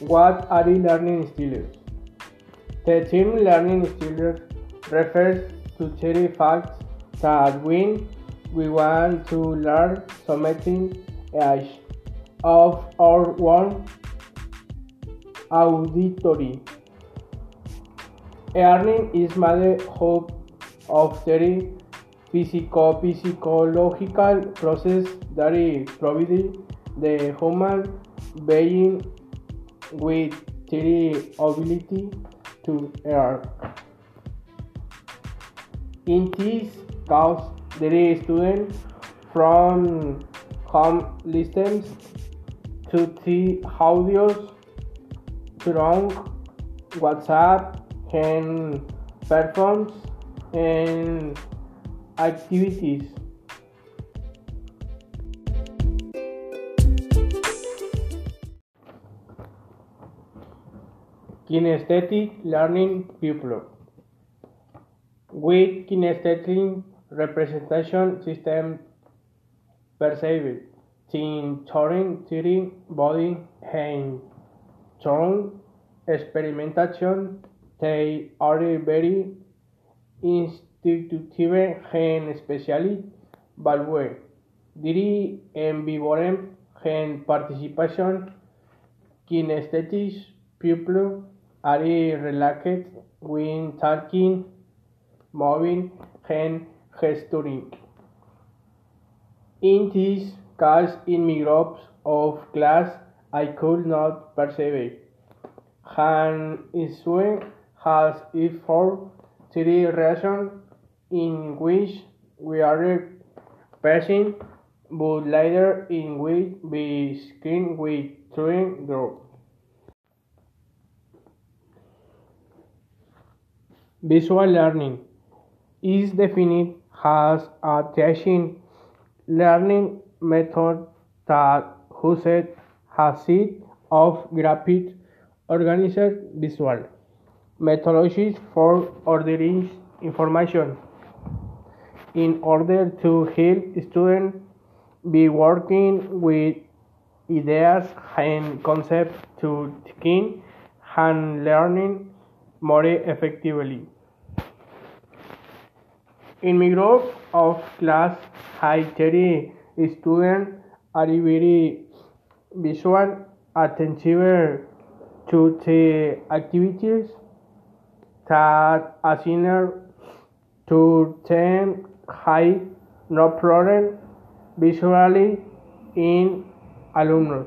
What are learning styles? The term learning styles refers to three facts that when we want to learn something else of our own auditory. Learning is made up of three physico physiological processes that provide the human being with the ability to learn. In this case, the student from home listens to the audios through WhatsApp and performs and activities. Kinesthetic learning pupil. With kinesthetic representation system perceived in touring theory, body, and tone experimentation, they are very intuitive and especially value diri en vivorem and participation kinesthetic pupil are relaxed when talking, moving, and gesturing. In this case, in my groups of class, I could not perceive an issue has it for three reasons in which we are passing, but later in which we screen with three groups. Visual learning is defined as a teaching learning method that uses a set of graphic organized visual methodologies for ordering information. In order to help students be working with ideas and concepts to think and learning more effectively. In my group of class, I three students are very visual, attentive to the activities that assigned to them high no problem visually in alumnus.